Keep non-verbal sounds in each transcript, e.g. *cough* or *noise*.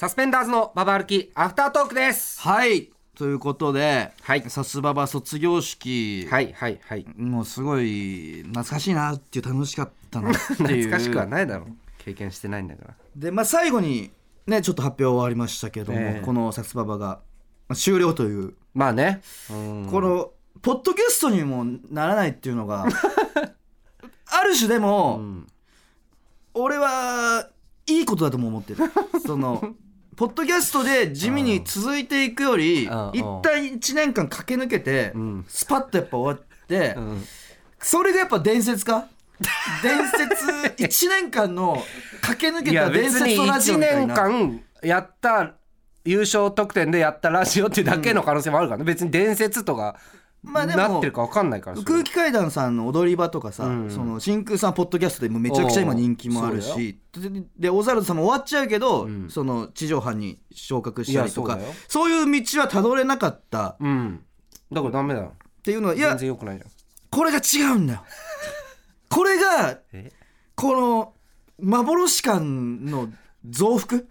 サスペンダーズのババ歩きアフタートークです。はい。ということで、はい。さすばば卒業式、はいはいはい。もうすごい懐かしいなっていう楽しかったなっていう。*laughs* 懐かしくはないだろう。経験してないんだから。でまあ最後にねちょっと発表終わりましたけども、ええ。このさすばばがまあ終了という、まあね。うん。このポッドキャストにもならないっていうのが *laughs* ある種でも、うん。俺はいいことだとも思ってる。そのポッドキャストで地味に続いていくよりうん。一旦1年間駆け抜けてうん。スパッとやっぱ終わってうん。それがやっぱ伝説か？伝説1年間の駆け抜けた伝説のラジオ1年みたいな。間やった優勝得点でやったラジオっていうだけの可能性もあるからね。別に伝説とかまあでもなってるか分かんないから空気階段さんの踊り場とかさ、うん。その真空さんポッドキャストでもめちゃくちゃ今人気もあるしででオザルドさんも終わっちゃうけど、うん。その地上波に昇格したりとかそういう道はたどれなかった。うん。だからダメだ。よっていうのはい全や然良くないじゃん。これが違うんだよ。これがえ？この幻感の増幅？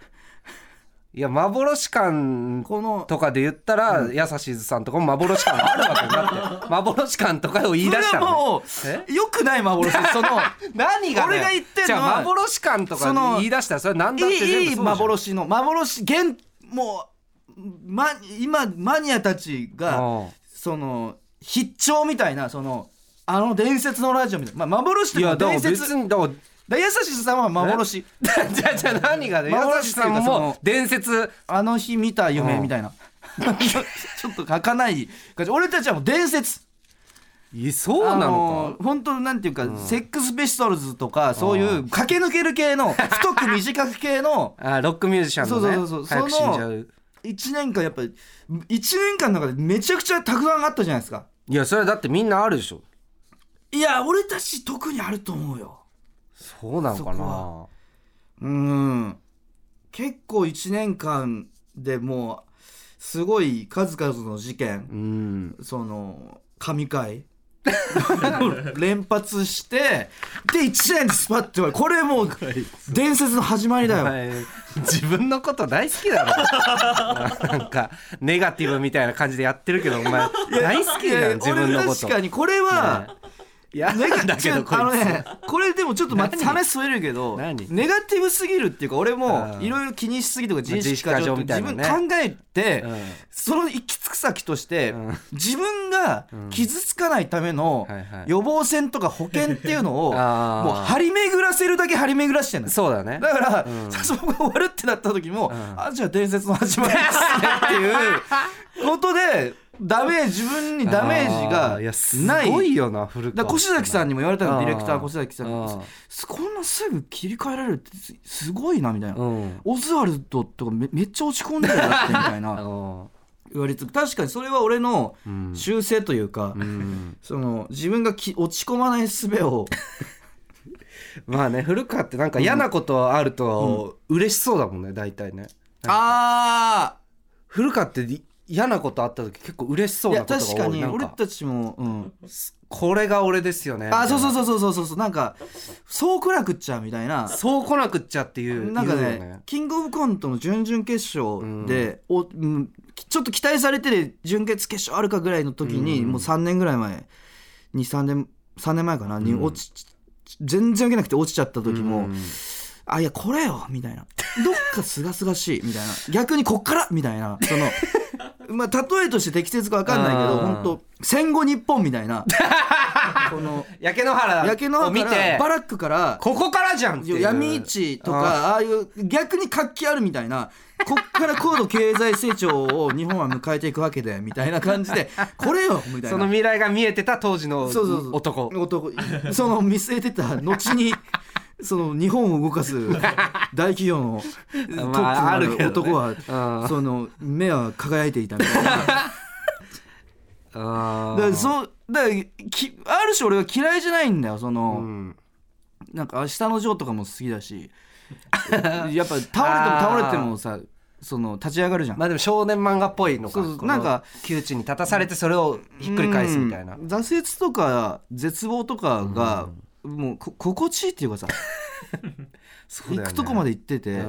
いや幻感このとかで言ったら、やさしずさんとかも幻感あるわけだって *laughs* 幻感とかを言い出したら、ね、それはもう良くない幻。その *laughs* 何がだよ俺が言ってんの幻感とか言い出したらそれ何だっていい幻の幻現もう、ま、今マニアたちがうん。その必聴みたいなそのあの伝説のラジオみたいな、まあ、幻というかいやだから伝説別にだからだやさしさんは幻。*laughs* じゃあじゃあ何がね？やさしさんも伝説。あの日見た夢みたいな。*laughs* ちょっと儚い感じ。俺たちはもう伝説。いそうなのー本当なんていうか、セックスペシトルズとかそういう駆け抜ける系の太く短く系のか *laughs* あロックミュージシャンのねそうそうそう早く死んじゃう。1年間やっぱり1年間の中でめちゃくちゃたくさんあったじゃないですか。いやそれはだってみんなあるでしょ。いや俺たち特にあると思うよそうなのかな。うん。結構1年間でもうすごい数々の事件。うん。その神回。連発してで1年でスパッてこれもう伝説の始まりだよ。自分のこと大好きだろ。*laughs* なんかネガティブみたいな感じでやってるけどお前大好きいやじゃん自分のこと。俺確かにこれは、いやだけどこあのねこれでもちょっと待って何話それるけど何？ネガティブすぎるっていうか俺もうん。いろいろ気にしすぎとか自意識過剰自分考えて、うん。その行き着く先として、うん。自分が傷つかないための予防線とか保険っていうのを *laughs* もう張り巡らせるだけ張り巡らしてんのそうだね。だから、うん。そこが終わるってなった時も、ん。あじゃあ伝説の始まりですねっていうことでダメージ自分にダメージあがーいやすごいよな古だ越崎さんにも言われたのディレクター越崎さんにこんなすぐ切り替えられるってすすごいなみたいな、うん。オズワルドとかめめっちゃ落ち込んでるよだってみたいな。*laughs* うん言われて確かにそれは俺のうん。修正というか、うん。その自分がき落ち込まない術を *laughs* まあね古川ってなんか嫌なことあると嬉しそうだもんね大体ね。あ古川ってい嫌なことあった時結構嬉しそういやなことが多い。確かに俺たちも、うん、これが俺ですよね。あそうそううそうそうそうそうそう。なんかそう来なくっちゃみたいな。そう来なくっちゃっていうなんかねね。キングオブコントの準々決勝で、おうんちょっと期待されてる準決決勝あるかぐらいの時に、もう3年ぐらい前23年3年前かなに落ち、全然受けなくて落ちちゃった時も、うん。あいやこれよみたいな。どっかすがすがしいみたいな。逆にこっからみたいな。そのまあ例えとして適切か分かんないけどうん。本当戦後日本みたいな *laughs* この焼け野原焼け野を見原て。バラックからここからじゃんっていう。闇市とかああいう逆に活気あるみたいなこっから高度経済成長を日本は迎えていくわけでみたいな感じで *laughs* これよみたいな。その未来が見えてた当時のそうそうそう。男。男。その見据えてた後にその日本を動かす *laughs* 大企業のトップまあの男は、うん。その目は輝いていたみたいな。*laughs* あだからそうだからきある種俺は嫌いじゃないんだよその、うん。なんか明日のジョーとかも好きだし。*laughs* やっぱ倒れても倒れてもさその立ち上がるじゃん、まあでも少年漫画っぽいのか。そなんか窮地に立たされてそれをひっくり返すみたいな。うん挫折とか絶望とかが、もうこ心地いいっていうかさ、*laughs* そうね。行くとこまで行ってて、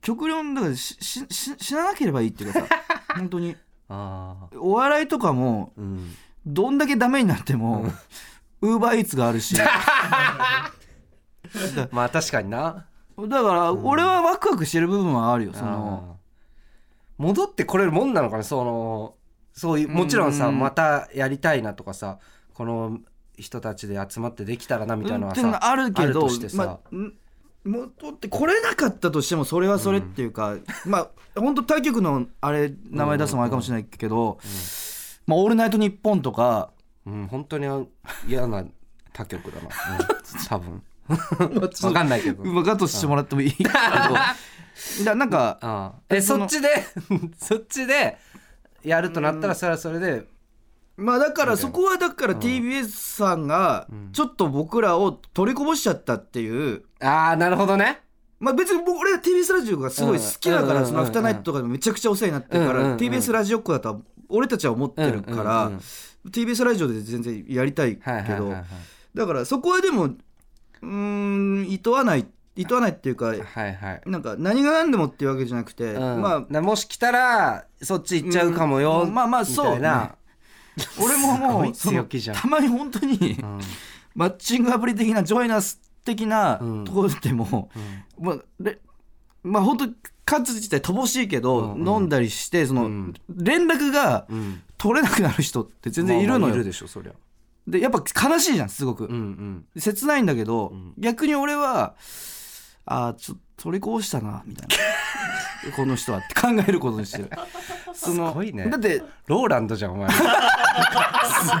極論だからししし死ななければいいっていうかさ。*laughs* 本当に。お笑いとかもうん。どんだけダメになってもウーバーイーツがあるし。*laughs* だまあ確かにな。だから俺はワクワクしてる部分はあるよその。戻ってこれるもんなのかなそのそういうもちろんさ、うん。またやりたいなとかさこの人たちで集まってできたらなみたいなのはっていうのさ、があるけどとしてさ。まあん戻ってこれなかったとしてもそれはそれっていうか、まあ本当他局のあれ名前出すのもあれかもしれないけど「まあ、オールナイトニッポン」とかうん、本当に嫌な他局だな、うん、*laughs* 多分。わかんないけど。分かっとしてもらってもいい？けどだなんかああえそっちで *laughs* そっちでやるとなったらそれはそれでまあだからそこはだから TBS さんがちょっと僕らを取りこぼしちゃったっていう。ああなるほどね。まあ別に僕俺は TBS ラジオがすごい好きだから、うんそのアフターナイトとかでもめちゃくちゃお世話になってるから、TBS ラジオっ子だとは俺たちは思ってるから、TBS ラジオで全然やりたいけど、だからそこはでもうーんいとわないいとわないっていうかはいはい。なんか何が何でもっていうわけじゃなくて、うん。まあなもし来たらそっち行っちゃうかもよ、うんまあまあみたいな *laughs* 俺ももう強気じゃんたまに本当に、うん。マッチングアプリ的なジョイナス的なうん。ところでも、まあれまあ本当数自体乏しいけど、うんうん。飲んだりしてその、うん。連絡がうん。取れなくなる人って全然いるのよ、まあまあいるでしょそりゃ。でやっぱ悲しいじゃんすごく、うんうん。切ないんだけど、ん。逆に俺はああちょっと取りこぼしたなみたいな。*laughs* この人はって考えることにしてる。*laughs* そのすごいね。だってローランドじゃんお前。*laughs*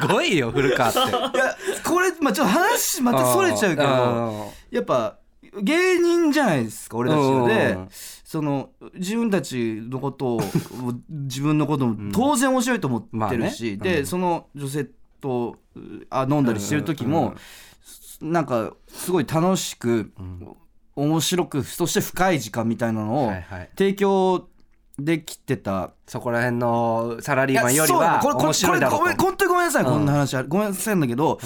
すごいよ古川って。いやこれ、まあ、ちょっと話またそれちゃうけどあやっぱ芸人じゃないですか俺たちうんでその自分たちのことを自分のことも当然面白いと思ってるし、まあね。うん。でその女性とあ飲んだりしてる時も、なんかすごい楽しく、面白くそして深い時間みたいなのを提供できてた。そこら辺のサラリーマンよりはこれこれ面白いだろこれうとごめん本当にごめんなさい、うん。こんな話ごめんなさいなんだけど、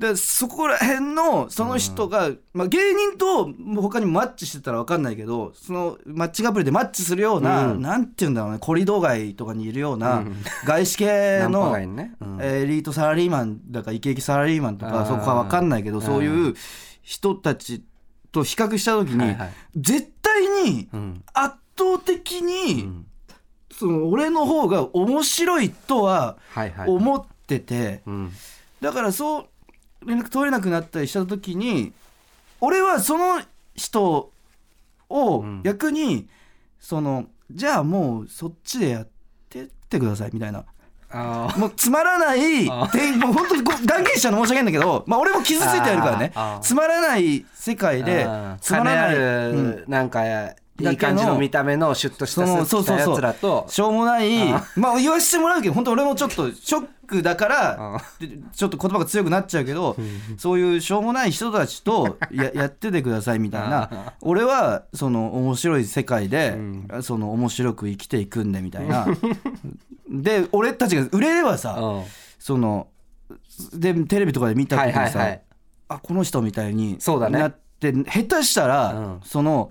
でそこら辺のその人が、まあ、芸人と他にもマッチしてたら分かんないけどそのマッチングアプリでマッチするような、うん。なんて言うんだろうね。コリドー街とかにいるような、うん。外資系の、ね。エリートサラリーマンだかイケイケサラリーマンとかそこは分かんないけどそういう人たちと比較した時に、はいはい。絶対にうん。圧倒的に、うん。その俺の方が面白いとははいはい。思ってて、うん。だからそう連絡取れなくなったりした時に俺はその人をうん。逆に、そのじゃあもうそっちでやってってくださいみたいな。もうつまらないあてもう本当に断言しちゃうの申し訳ないんだけど、まあ、俺も傷ついてやるからね。つまらない世界でつまらない、うん。るなんかいい感じの見た目のシュッとしたスーツやつらと。しょうもないあまあ言わせてもらうけど本当俺もちょっとショックだからちょっと言葉が強くなっちゃうけどそういうしょうもない人たちとや *laughs* やっててくださいみたいな。俺はその面白い世界でその面白く生きていくんでみたいな *laughs* で俺たちが売れればさうん。そのでテレビとかで見た時にさ、はいはいはい。あこの人みたいにそうだね。なって下手したら、うん。その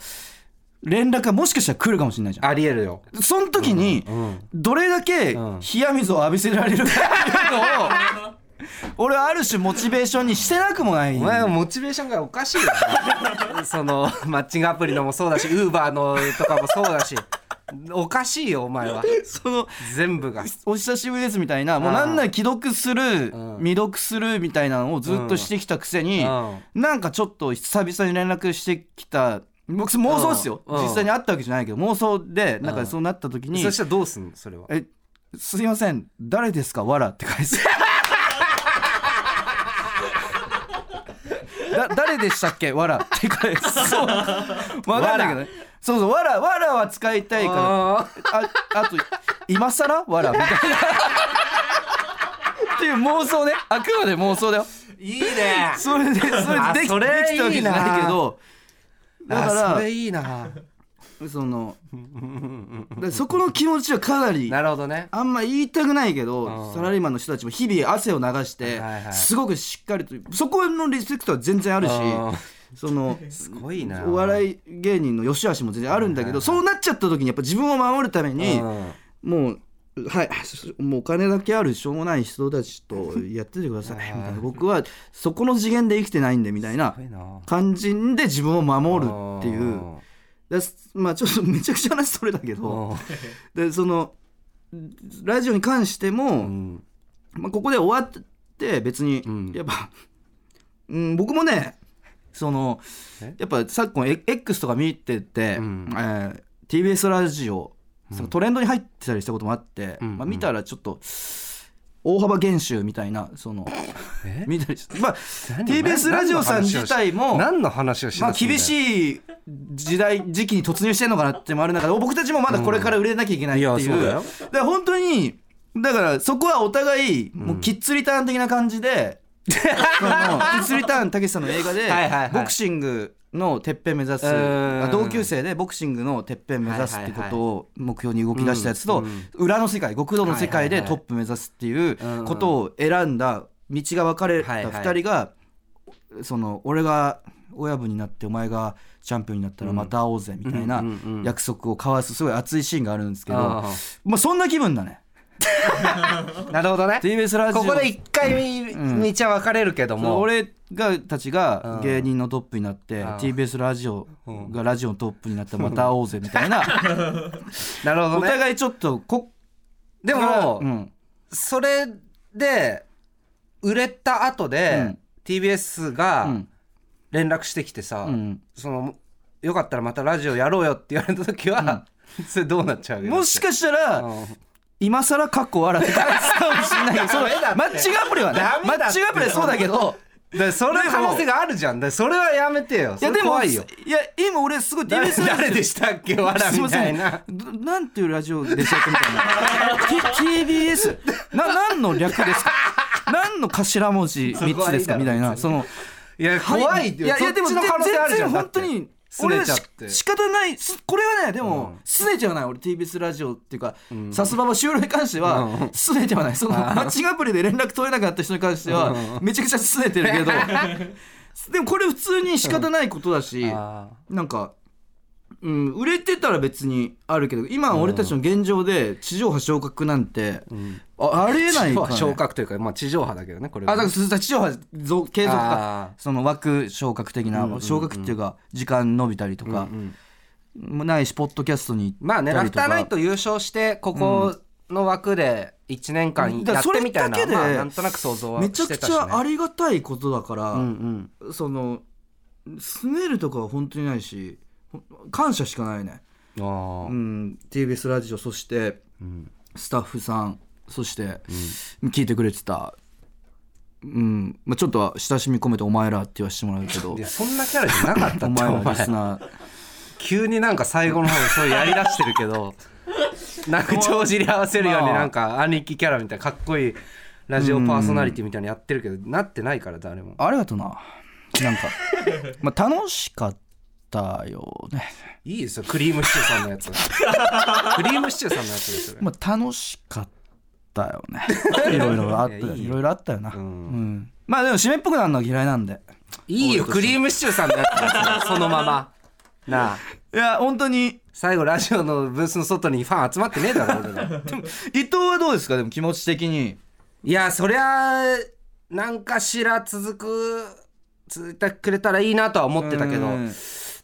連絡がもしかしたら来るかもしれないじゃん。ありえるよ。その時にうんどれだけうん。冷や水を浴びせられるかっていうのを *laughs* 俺はある種モチベーションにしてなくもない。お前はモチベーションがおかしいよ。*laughs* そのマッチングアプリのもそうだしウーバーのとかもそうだしおかしいよお前は。*laughs* その全部が。お久しぶりですみたいなもうなんなら既読するうん。未読するみたいなのをずっとしてきたくせにうん。なんかちょっと久々に連絡してきた僕妄想ですよ。うん。うん。実際に会ったわけじゃないけど妄想でなんかそうなった時にそしたらどうすんのそれは？えすいません誰ですか？わらって返す。*laughs* だ誰でしたっけ？わらって返す。そう。*laughs* わかんないけどねそうそうわらわらは使いたいから。あああと今更？わら。みたいなっていう妄想ね。あくまで妄想だよ。ーいいね。それでそれであできそれできたわけじゃないけど。だあからそれいいな。そのでそこの気持ちはかなりなるほどね。あんま言いたくないけうどん。サラリーマンの人たちも日々汗を流してはいはい。すごくしっかりとそこのリスペクトは全然あるしうんその *laughs* すごいな。お笑い芸人の良し悪しも全然あるんだけどそうなっちゃった時にやっぱ自分を守るためにうんもうはいもうお金だけあるしょうもない人たちとやっててくださいみたいな。僕はそこの次元で生きてないんでみたいな感じで自分を守るっていう。だまあちょっとめちゃくちゃ話それだけど *laughs* でそのラジオに関してうも、ん。まあ、ここで終わって別に、うん。やっぱ、うん、僕もねそのえ？やっぱ昨今 X とか見てて、うん。えー TBS ラジオ、そのトレンドに入ってたりしたこともあって、うん。まあ、見たらちょっと大幅減収みたいなそのえ？見たりしてまあ何？TBS ラジオさん自体も何の話をしまあ厳いしい時代時期に突入してんのかなってもある中で僕たちもまだこれから売れなきゃいけないっていう,、うん。いだから本当にだからそこはお互いもうキッズリターン的な感じで、そのキッズリターンたけしさんの映画でボクシングのてっぺん目指す同級生でボクシングのてっぺん目指すってことを目標に動き出したやつと、うん裏の世界極道の世界でトップ目指すっていうことを選んだ道が分かれたはいはい。2人が、その俺が親分になってお前がチャンピオンになったらまた会おうぜみたいな約束を交わすすごい熱いシーンがあるんですけど、あまあそんな気分だね。ー *laughs* なるほどね。TBS ラジオ。ここで一回道は分かれるけどそうも俺がたちが芸人のトップになってん。TBS ラジオがラジオのトップになったらまた会おうぜみたいな。*laughs* なるほどね。お互いちょっとこでもうん。それで売れた後で、うん。TBS うがん。連絡してきてさ、うん。そのよかったらまたラジオやろうよって言われた時は、*laughs* それどうなっちゃうもしかしたらうん今更過去笑って返すかもしれないけどそのマッチングアプリはねマッチングアプリはそうだけどでそれ可能性があるじゃん。でそれはやめてよ。いやでも怖いよ。いや今俺すごいオ誰でしたっけ？わらみたいな。どなんていうラジオでしたっけ？みたいな。*laughs* TBS な何の略ですか？*laughs* 何の頭文字3つですか？みたいな。そのいや怖いよ。いやいやでも全然本当にすねちゃって仕方ない。すこれはねでもすねちゃわない。俺 TBS ラジオっていうかさすばば収録に関してはうん。すねちゃわない。そのマッチングアプリで連絡取れなかった人に関してはめちゃくちゃすねてるけど。*laughs* でもこれ普通に仕方ないことだしあなんか、うん、売れてたら別にあるけど今俺たちの現状で地上波昇格なんて、あありえないから、ね、昇格というか、まあ、地上波だけどねこれはあだから地上波増継続あかその枠昇格的な、昇格っていうか時間伸びたりとか、もないしポッドキャストにまあねラフターナイト優勝してここの枠で1年間やってみたいな、だからそれだけでまあ、なんとなく想像はめちゃくちしてたし、ね、ゃありがたいことだから、うんそのすねるとかは本当にないしほ感謝しかないね、うん。あうん TBS ラジオそしてん。スタッフさんそして聞いてくれてた、うん。まあ、ちょっとは親しみ込めて「お前ら」って言わせてもらうけど。いやそんなキャラじゃなかったおって前お前。らリスナー。急になんか最後の方にそうやりだしてるけど *laughs* なんか帳尻合わせるようになんか兄貴キャラみたいなかっこいいラジオパーソナリティみたいなのやってるけどなってないから誰も。ありがとうな。なんか *laughs* まあ楽しかったよね。いいですよクリームシチューさんのやつ。*laughs* クリームシチューさんのやつですよまあ楽しかったよね。*laughs* いろいろあったいろいろあったよな、ん。うん。まあでも締めっぽくなるのは嫌いなんで。いいよクリームシチューさんのやつそのまま。なあ。いや本当に。最後ラジオのブースの外にファン集まってねえだろ俺ら。伊藤はどうですか？でも気持ち的に。いやそりゃ何かしら続く続いてくれたらいいなとは思ってたけど。うん。う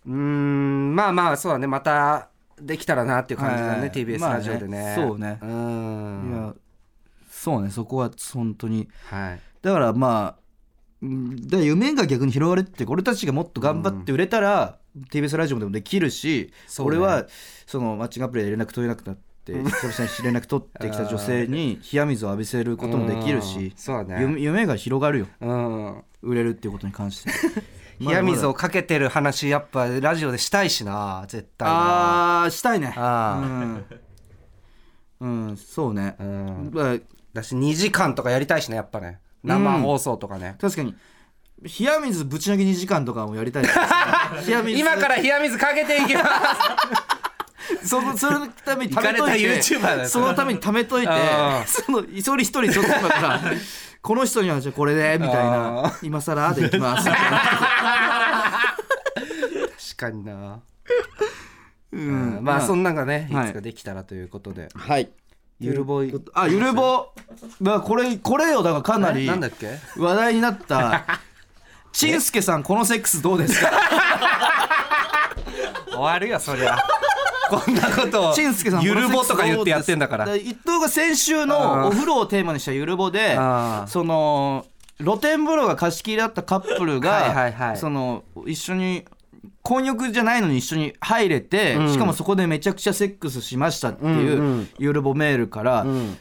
ーんまあまあそうだね。またできたらなっていう感じだね、はい。TBS まあねラジオでね、そうね。うーん。いやそうねそこは本当に。はい。だからまあうんだ夢が逆に広がるって俺たちがもっと頑張って売れたら、TBS ラジオでもできるし、ね。俺はそのマッチングアプリで連絡取れなくなって久々に連絡取ってきた女性に *laughs* 冷や水を浴びせることもできるうんしそうだね。夢夢が広がるよ。うん。売れるっていうことに関して。*laughs* 冷や水をかけてる話やっぱラジオでしたいしな絶対な。ああしたいね。あうん、うん、そうね、うん。まあだし2時間とかやりたいしねやっぱね。生放送とかね、確かに。冷や水ぶち投げ2時間とかもやりたいですね。*laughs* 冷や水。今から冷や水かけていきます。*laughs* そのそのために貯めといてイカれた YouTuber だよそのために貯めといてその一人一人ちょっと今から *laughs* この人にはじゃあこれでみたいなあ今更でいきます。みたいなかにな、うん。まあそんなんがねいはい。つかできたらということで、はいゆるぼい。あゆるぼ。まあこれこれよ。だからかなりえ？なんだっけ？話題になった。*laughs* ちんすけさんこのセックスどうですか？*laughs* 終わるよそりゃ。こんなことを。ちんすけさんゆるぼとか？言ってやってんだから伊藤が先週のお風呂をテーマにしたゆるぼでその露天風呂が貸し切りだったカップルが、はいはいはい。その一緒に混浴じゃないのに一緒に入れて、うん。しかもそこでめちゃくちゃセックスしましたっていう、うんうん。ゆるぼメールから、ん。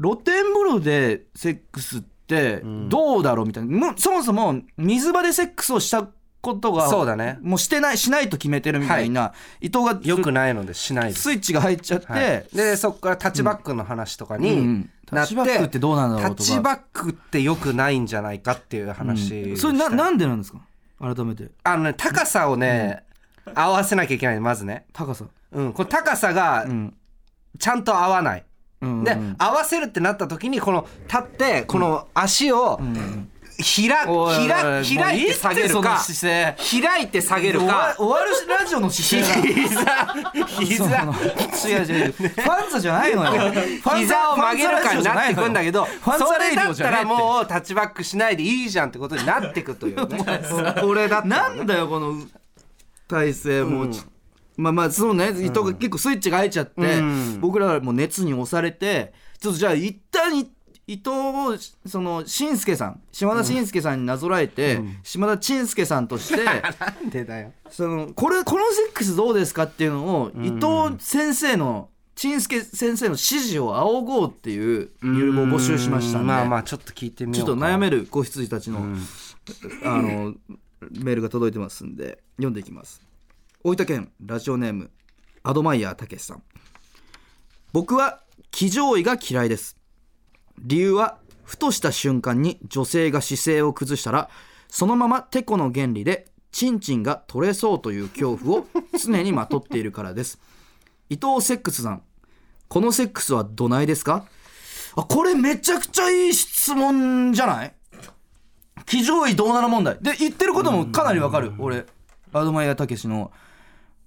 露天風呂でセックスってどうだろうみたいな、もうそもそも水場でセックスをしたことがそうだね。もうしてないしないと決めてるみたいな、伊藤がよくないのでしないスイッチが入っちゃって、はい。でそこからタッチバックの話とかにタッチバックってどうなんだろうとか。タッチバックってよくないんじゃないかっていう話、それななんでなんですか？改めて。あのね高さをね、合わせなきゃいけないまずね、高さ、うん、この高さがうん。ちゃんと合わない、うんで、合わせるってなった時にこの立ってこの足を開,、お開開いて下げ開いて下げる終わか終わるラジオの姿膝膝。違う違うファンザじゃないのよ。膝を曲げるかになってくんだけどファンザそれだったらもうタッチバックしないでいいじゃんってことになってくというね。*laughs* これだなんだよこの体勢もう。ち、まあまあそうね。伊藤が結構スイッチが入っちゃって、うん。僕らはもう熱に押されてちょっとじゃあ一旦い伊藤をその紳助さん島田紳助さんになぞらえて、島田紳助さんとして *laughs* なんでだよ。そのこれこのセックスどうですかっていうのを、伊藤先生の紳助先生の指示を仰ごうっていう入部を募集しましたんで。まあまあちょっと聞いてみちょっと悩める子羊たちの,、あのメールが届いてますんで読んでいきます。大分県ラジオネームアドマイヤーたけしさん。僕は騎乗位が嫌いです理由はふとした瞬間に女性が姿勢を崩したらそのままテコの原理でチンチンが取れそうという恐怖を常にまとっているからです。伊藤セックスさんこのセックスはどないですか？あこれめちゃくちゃいい質問じゃない？騎乗位どうなの問題。で言ってることもかなりわかる。俺アドマイヤたけしの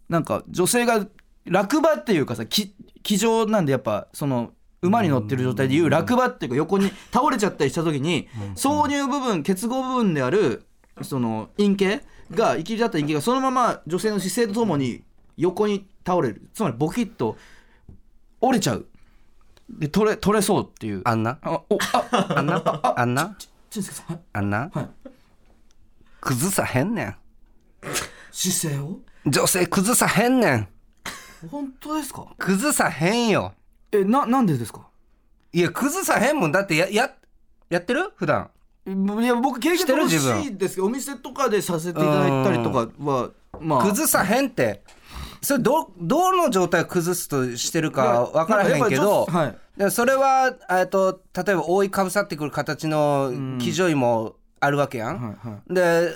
なんか女性が落馬っていうかさき騎乗なんでやっぱその馬に乗ってる状態でいう落馬っていうか横に倒れちゃったりした時に挿入部分結合部分であるその陰茎が生きり立った陰茎がそのまま女性の姿勢とともに横に倒れる。つまりボキッと折れちゃう。で取れ取れそうっていう。あんな？あおあ *laughs* あんな？あんな？あんな、はい。崩さへんねん。姿勢を？女性崩さへんねん。本当ですか？崩さへんよえななんでですか？いや崩さへんもん。だってやややってる？普段。いや僕経験欲しいですけどお店とかでさせていただいたりとかはまあ。崩さへんって。それどどの状態を崩すとしてるか分からへんけど、はい。でそれはえっと例えば覆いかぶさってくる形の騎乗位もあるわけやん、はいはい。で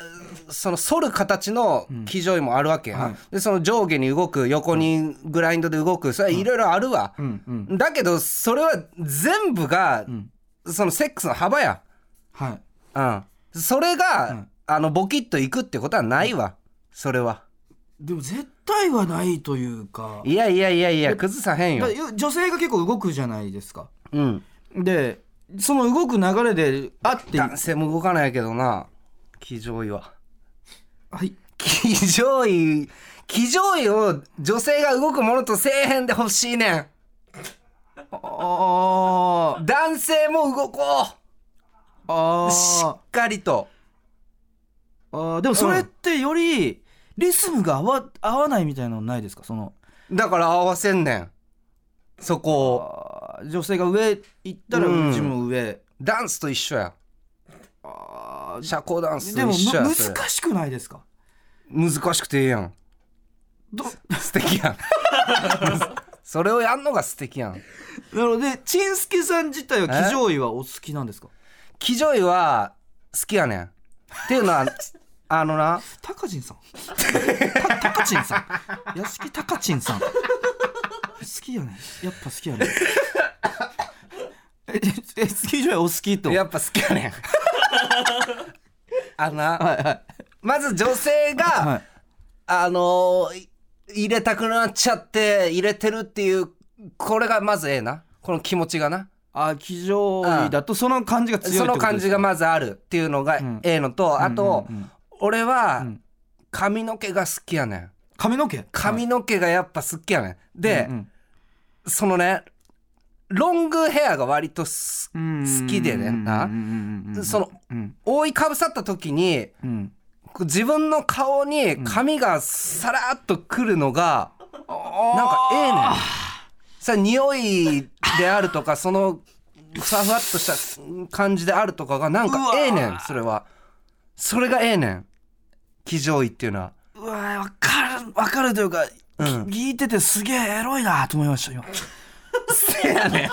その反る形の騎乗位もあるわけやん、はい。でその上下に動く横にグラインドで動くそれはいろいろあるわ、うんうん。だけどそれは全部が、そのセックスの幅や、はい。うん、それが、うん。あのボキッといくってことはないわ。それは。でも絶対はないというか。いやいやいやいや崩さへんよ。だ女性が結構動くじゃないですか。うん。でその動く流れであって男性も動かないけどな。騎乗位は。はい。騎乗位騎乗位を女性が動くものとせえへんでほしいねん。男性も動こあうしーっかりと。あー。でもそれってよりリズムが合わ合わないみたいなのないですか？その。だから合わせんねん。そこを女性が上行ったらうん。自分も上、ダンスと一緒や。あー。社交ダンスでもと一緒やむそれ。難しくないですか？難しくてええやん。ど？素敵やん。*laughs* それをやんのが素敵やん。なのでちんすけさん自体は騎乗位はお好きなんですか？騎乗位は好きやねん。っていうのは *laughs* あのな。たかちんさん。たたかちんさん。屋敷たかちんさん。好きやねやっぱ好きやねええ騎乗位お好きと？やっぱ好きやねん。*laughs* あのなはいはい。まず女性が、はい。あのーい入れたくなっちゃって入れてるっていうこれがまずええな。この気持ちがな。あ騎乗位だとその感じが強いその感じがまずあるっていうのがん。ええのと、あと、うんうんうん。俺はん。髪の毛が好きやねん。髪の毛？髪の毛がやっぱ好きやねん。で、うん。そのねロングヘアが割と好きでねな。そのうん。覆いかぶさった時に自分の顔に髪がさらっとくるのが、なんかええねん。さ匂いであるとかそのふわふわっとした感じであるとかがなんかええねんそれは。それがええねん。騎乗位っていうのは。うわわかるわかるというか、うん。き聞いててすげえエロいなと思いました今せやねん。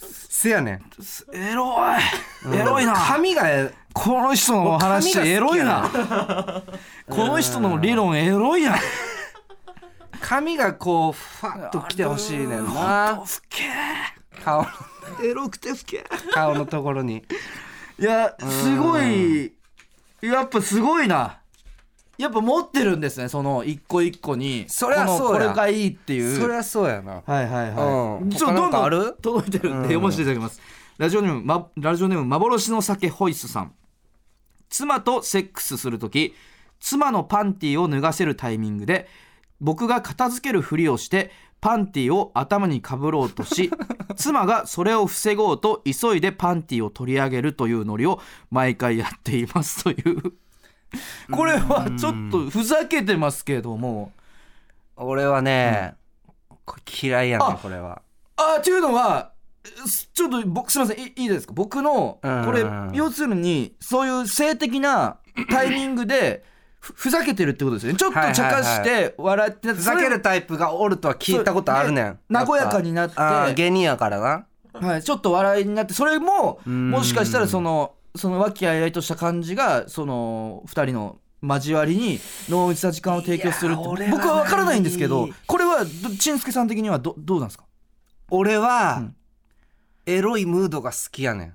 せやねん。エロいエロいな。髪がえこの人の話髪が好きやエロいな。この人の理論エロいな髪がこうファッときてほしいねんな。ふけ顔エロくてふけ顔のところに。いやすごい。やっぱすごいなやっぱ持ってるんですねその一個一個にそりゃこのそうやこれがいいっていうそりゃそうやなはいはいはい。うんちょっとどんどんる？届いてるんで、うん読ませていただきます。ラジオネーム、ま、ラジオネーム幻の酒ホイスさん。妻とセックスするとき、妻のパンティを脱がせるタイミングで、僕が片付けるふりをして、パンティを頭にかぶろうとし、*laughs* 妻がそれを防ごうと急いでパンティを取り上げるというノリを毎回やっていますという。*laughs* これはちょっとふざけてますけども、俺はね、これ嫌いやねあんこれは。あーっていうのはすちょっと僕すみませんいいいですか？僕のうんこれ要するにそういう性的な *clears throat* タイミングでふふざけてるってことですよね。ちょっと茶化して笑ってふざけるタイプがおるとは聞いたことあるねん。和やかになって。芸人やからな。はい、ちょっと笑いになってそれもん。もしかしたらそのその和気あいあいとした感じがその2人の交わりに濃密な時間を提供するって僕は分からないんですけどこれはどちんすけさん的にはどどうなんですか？俺は、うん。エロいムードが好きやねん。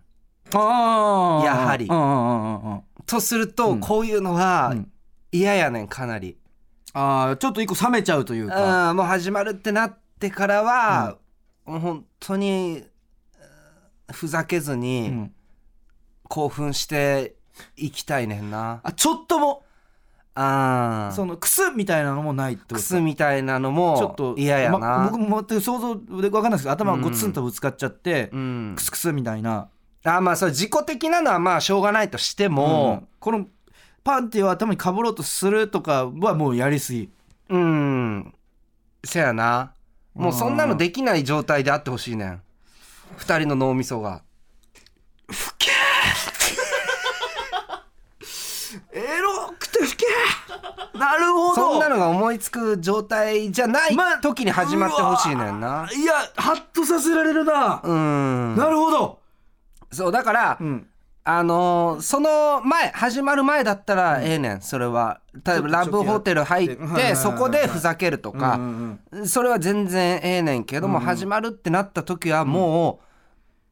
あやはり。うんうんうんうんうん。とすると、うん。こういうのはうん。嫌やねんかなり、ああちょっと一個冷めちゃうというか。うん、もう始まるってなってからは、もう本当にうんふざけずうにん興奮していきたいねんな、あちょっとも。あそのクスみたいなのもないってことクスみたいなのもちょっと嫌やな、ま僕も全く想像で分かんないですけど頭がゴツンとぶつかっちゃって、うん。クスクスみたいな、あまあそれ自己的なのはまあしょうがないとしても。このパンティを頭にかぶろうとするとかはもうやりすぎ。うん、せやな。もうそんなのできない状態であってほしいねん。二人の脳みそが。エロくてふけ。*laughs* なるほど。そんなのが思いつく状態じゃないま時に始まってほしいねんな。いやハッとさせられるな、うん。なるほど、そう、だから、ん、あのーその前、始まる前だったらええねん、それは。例えば、ラブホテル入って、そこでふざけるとか、それは全然ええねんけども、始まるってなった時はも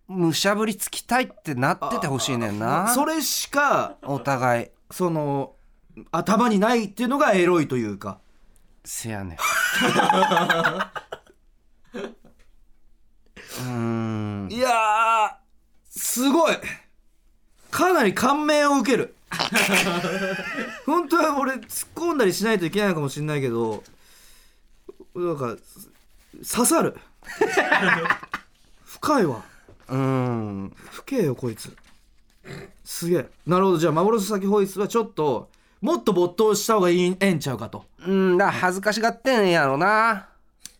う、むしゃぶりつきたいってなっててほしいねんな。それしかお互い。その頭にないっていうのがエロいというか。せやねん。*laughs* うーん。いやーすごい。かなり感銘を受ける。*laughs* 本当は俺突っ込んだりしないといけないのかもしれないけどなんか刺さる。*laughs* 深いわ。うん。深えよこいつ。すげえ。なるほど。じゃあ幻先ホイスはちょっともっと没頭した方がいいええんちゃうかとうん、だ恥ずかしがってんやろな。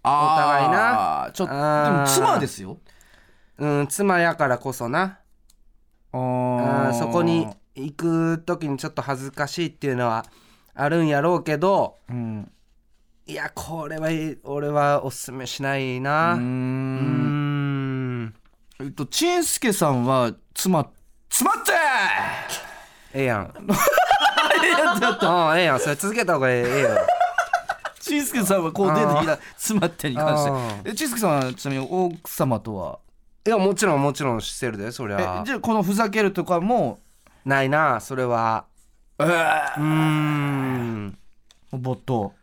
お互いなちょっとでも妻ですようん、妻やからこそな。あうんそこに行く時にちょっと恥ずかしいっていうのはあるんやろうけど、うんいや、これは俺はおすすめしないな。うーうんん。えっとちんすけさんは妻妻ってええやん。*laughs* いやちょっとうん、ええやん。それ続けた方がええええよ。ちんすけさんはこう出てきた妻ってに関しあてえちんすけさんはちなみに奥様とはいや、もちろんもちろんしてるで、そりえゃ。じゃあこのふざけるとかも？ないな、それは。えうーん。ー、没頭。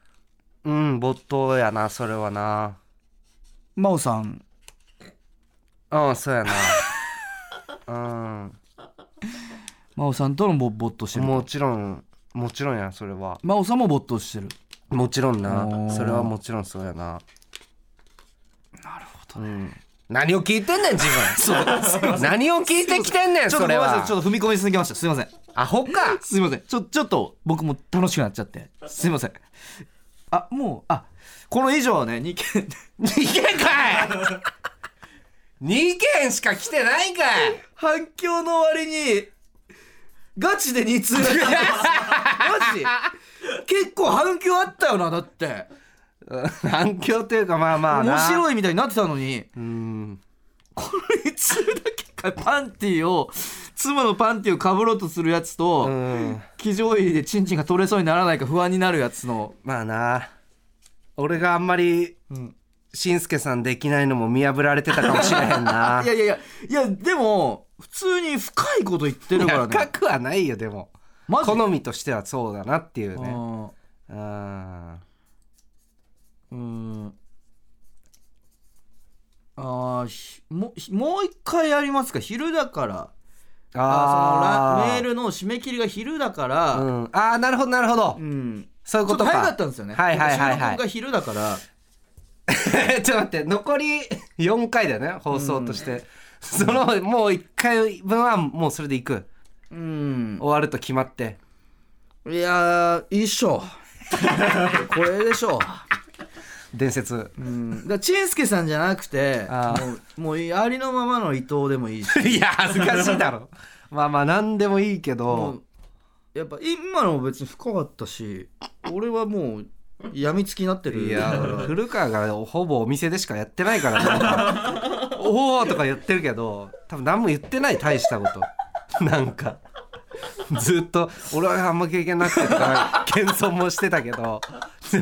うん没頭やなそれはな。真央さん。うんそうやな。*laughs* うん。真央さんとのぼ没頭してるもちろんもちろんやそれは。真央さんも没頭してる。もちろんな。それはもちろんそうやな。なるほどね、何を聞いてんねん自分。*laughs* 何を聞いてきてんねんそれは。ちょっと踏み込みすぎました。すいません。アホか。すいません。ちょちょっと僕も楽しくなっちゃって。すいません。あもうあこの以上はね2件2件かい。2件しか来てないかい。反響の割にガチで2通 *laughs* マジ？結構反響あったよなだって。反響というかまあまあな。面白いみたいになってたのに。うん。この1通だけかパンティーを妻のパンティーをかぶろうとするやつと、うん。騎乗位でチンチンが取れそうにならないか不安になるやつの、まあな。俺があんまりうん、しんすけさんできないのも見破られてたかもしれへんな。*laughs* いやいやいやいやでも普通に深いこと言ってるから深ねくはないよでも。マジ？好みとしてはそうだなっていうね。あうん。ーうん。あもひもう一回やりますか？昼だから。あそのラメールの締め切りが昼だから。うん、ああなるほどなるほど、うん。そういうことか。ちょっと早かったんですよね。はいはいはいはい。が昼だから。*laughs* ちょっと待って残り4回だよね放送として、*laughs* そのもう1回分はもうそれでいく。うん。終わると決まって。いやーいいっしょ。*laughs* これでしょ。伝説。うん。だチンスケさんじゃなくてあー。もうもうありのままの伊藤でもいいし。*laughs* いや恥ずかしいだろ。まあまあ何でもいいけもどうやっぱ今のも別に深かったし俺はもうやみつきになってる。いや古川がほぼお店でしかやってないからな。んかおおとか言ってるけど多分何も言ってない大したこと。*laughs* なんか。ずっと俺はあんま経験なくてとか謙遜もしてたけど。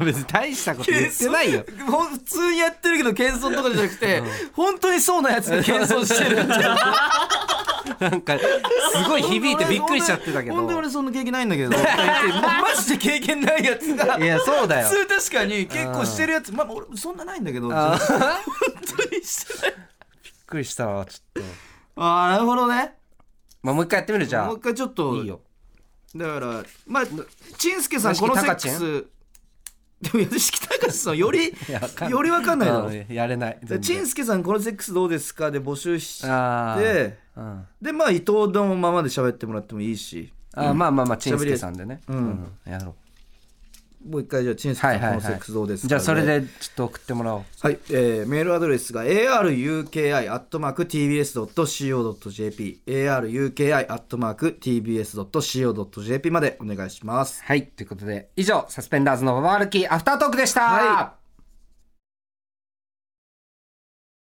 別に大したこと言ってないよ。普通にやってるけど謙遜とかじゃなくて、本当にそうなやつで謙遜してる。*laughs* なんかすごい響いてびっくりしちゃってたけど。本当に俺そんな経験ないんだけど。まマジで経験ないやつがいやそうだよ。普通確かに結構してるやつ。まあ俺そんなないんだけど。本当にしてないくりしたわちょっと。*laughs* ああなるほどね。まあもう一回やってみるじゃあ。もう一回ちょっといいよ。だからまあちんすけさんこのセック隆スでも屋敷隆さんより *laughs* よりわかんないだろ。うんやれない。ちんすけさんこのセックスどうですか？で募集してうん。でまあ伊藤のままで喋ってもらってもいいし。あーまあまあまあちんすけさんでね。うん。うん。やろもう一回じゃあちんすけさんのセックスどうですか？うじゃあそれでちょっと送ってもらおう。はい、えーメールアドレスが aruki.tbs.co.jp aruki.tbs.co.jp までお願いします。はいということで以上サスペンダーズのババ歩きアフタートークでした、はい